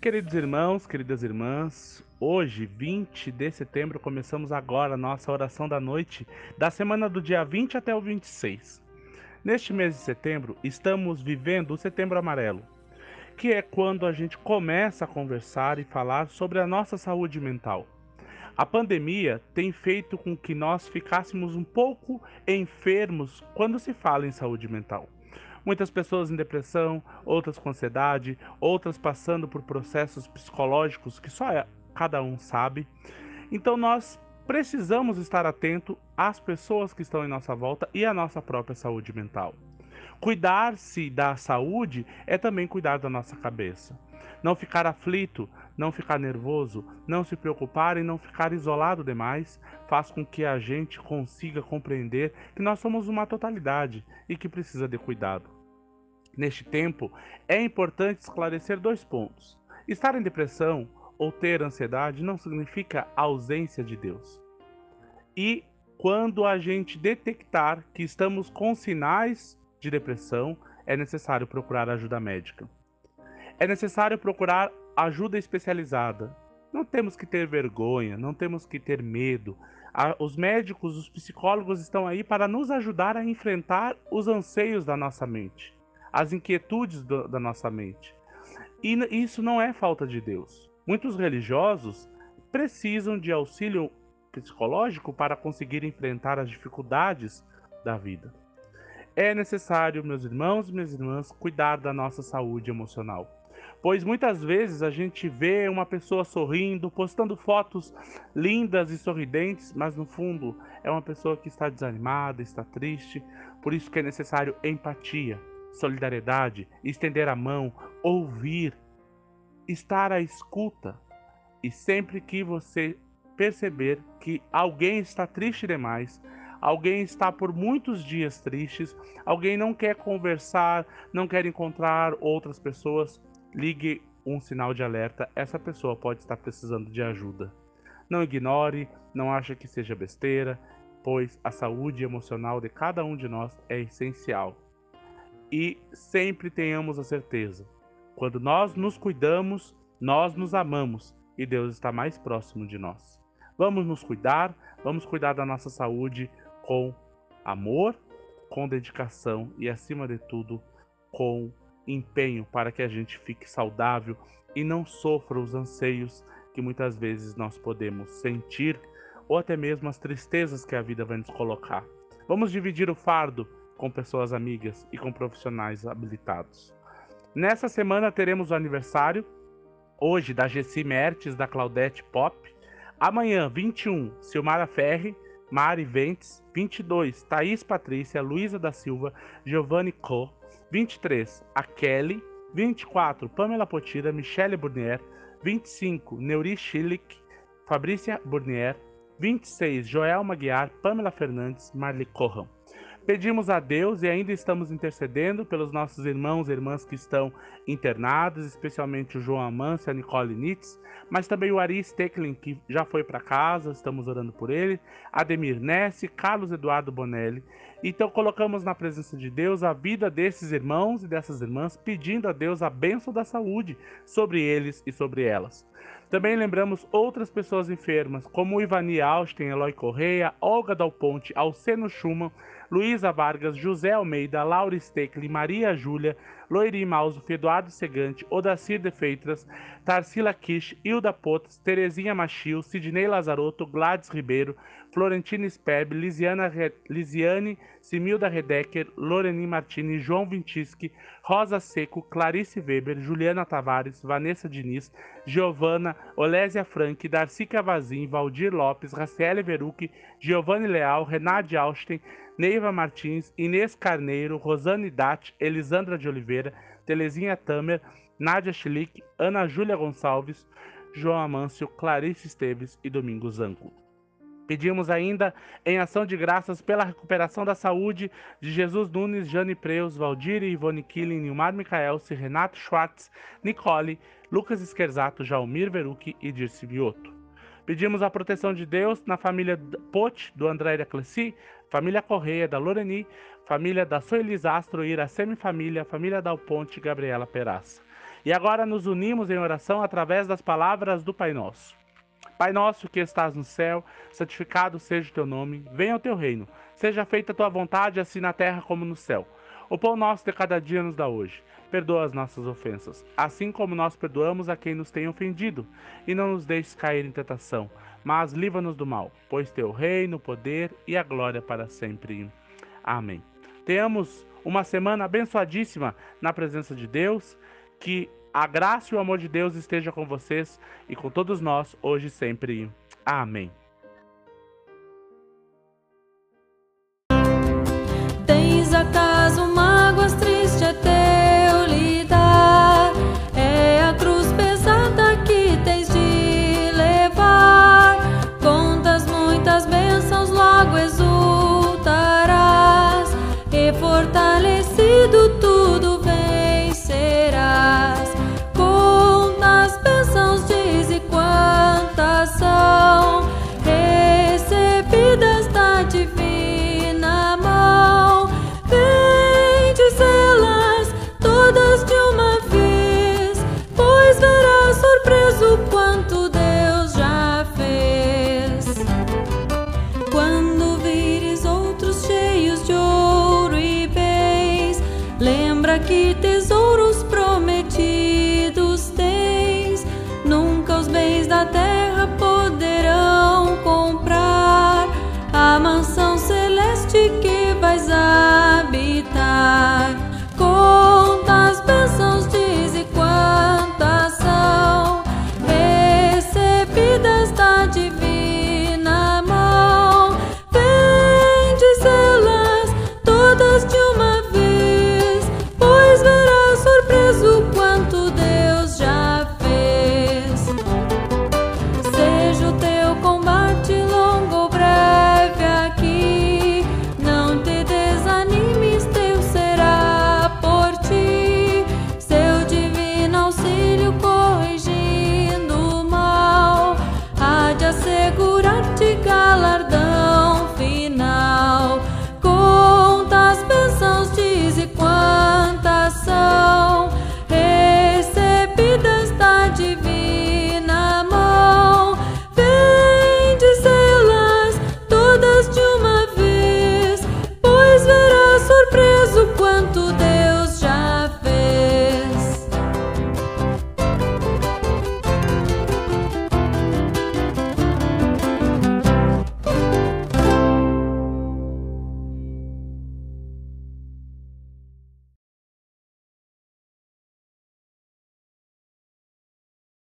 queridos irmãos, queridas irmãs. Hoje, 20 de setembro, começamos agora a nossa oração da noite da semana do dia 20 até o 26. Neste mês de setembro, estamos vivendo o Setembro Amarelo, que é quando a gente começa a conversar e falar sobre a nossa saúde mental. A pandemia tem feito com que nós ficássemos um pouco enfermos quando se fala em saúde mental. Muitas pessoas em depressão, outras com ansiedade, outras passando por processos psicológicos que só é, cada um sabe. Então nós precisamos estar atento às pessoas que estão em nossa volta e à nossa própria saúde mental. Cuidar-se da saúde é também cuidar da nossa cabeça. Não ficar aflito, não ficar nervoso, não se preocupar e não ficar isolado demais faz com que a gente consiga compreender que nós somos uma totalidade e que precisa de cuidado. Neste tempo, é importante esclarecer dois pontos. Estar em depressão ou ter ansiedade não significa ausência de Deus. E quando a gente detectar que estamos com sinais de depressão, é necessário procurar ajuda médica. É necessário procurar ajuda especializada. Não temos que ter vergonha, não temos que ter medo. Os médicos, os psicólogos estão aí para nos ajudar a enfrentar os anseios da nossa mente, as inquietudes do, da nossa mente. E isso não é falta de Deus. Muitos religiosos precisam de auxílio psicológico para conseguir enfrentar as dificuldades da vida. É necessário, meus irmãos e minhas irmãs, cuidar da nossa saúde emocional pois muitas vezes a gente vê uma pessoa sorrindo, postando fotos lindas e sorridentes, mas no fundo é uma pessoa que está desanimada, está triste. Por isso que é necessário empatia, solidariedade, estender a mão, ouvir, estar à escuta. E sempre que você perceber que alguém está triste demais, alguém está por muitos dias tristes, alguém não quer conversar, não quer encontrar outras pessoas, ligue um sinal de alerta, essa pessoa pode estar precisando de ajuda. Não ignore, não ache que seja besteira, pois a saúde emocional de cada um de nós é essencial. E sempre tenhamos a certeza: quando nós nos cuidamos, nós nos amamos e Deus está mais próximo de nós. Vamos nos cuidar, vamos cuidar da nossa saúde com amor, com dedicação e, acima de tudo, com empenho para que a gente fique saudável e não sofra os anseios que muitas vezes nós podemos sentir ou até mesmo as tristezas que a vida vai nos colocar. Vamos dividir o fardo com pessoas amigas e com profissionais habilitados. Nessa semana teremos o aniversário, hoje da Gessi Mertes, da Claudete Pop. Amanhã, 21, Silmara Ferri, Mari Ventes. 22, Thaís Patrícia, Luísa da Silva, Giovanni Co. 23, a Kelly. 24, Pamela Potira, Michele Burnier. 25, Neuri Schillick, Fabrícia Burnier. 26, Joelma Guiar, Pamela Fernandes, Marli Corram. Pedimos a Deus e ainda estamos intercedendo pelos nossos irmãos e irmãs que estão internados, especialmente o João Amância, a Nicole Nitz, mas também o Ari Stecklin, que já foi para casa, estamos orando por ele, Ademir Nesse, Carlos Eduardo Bonelli. Então colocamos na presença de Deus a vida desses irmãos e dessas irmãs, pedindo a Deus a bênção da saúde sobre eles e sobre elas. Também lembramos outras pessoas enfermas, como Ivani Austin, Eloy Correia, Olga Dal Ponte, Alceno Schumann, Luísa Vargas, José Almeida, Laura Steckli, Maria Júlia, Loiri Mauso, Eduardo Segante, Odacir de Feitras, Tarsila Kish, Hilda Potas, Terezinha Machil, Sidney Lazarotto, Gladys Ribeiro, Florentina Speb, Re... Lisiane, Similda Redecker, Loreni Martini, João Vintischi, Rosa Seco, Clarice Weber, Juliana Tavares, Vanessa Diniz, Giovana, Olésia Frank, Darcy Cavazin, Valdir Lopes, Raciele Verucchi, Giovanni Leal, Renate Austin, Neiva Martins, Inês Carneiro, Rosane Dat, Elisandra de Oliveira, Telezinha Tamer, Nádia Schlick, Ana Júlia Gonçalves, João Amâncio, Clarice Esteves e Domingos Zanco. Pedimos ainda em ação de graças pela recuperação da saúde de Jesus Nunes, Jane Preus, Valdir Ivone Killing, Nilmar Micaelsi, Renato Schwartz, Nicole, Lucas Esquerzato, Jaumir Verucchi e Dirce Vioto. Pedimos a proteção de Deus na família Pote, do André da família Correia, da Loreni, família da Soelis Astro, Iracemi Família, família Dal Ponte, Gabriela Peraça. E agora nos unimos em oração através das palavras do Pai Nosso. Pai nosso que estás no céu, santificado seja o teu nome, venha o teu reino, seja feita a tua vontade, assim na terra como no céu. O pão nosso de cada dia nos dá hoje. Perdoa as nossas ofensas, assim como nós perdoamos a quem nos tem ofendido. E não nos deixes cair em tentação, mas livra-nos do mal, pois teu reino, o poder e a glória para sempre. Amém. Tenhamos uma semana abençoadíssima na presença de Deus. Que a graça e o amor de Deus esteja com vocês e com todos nós, hoje e sempre. Amém. Tens a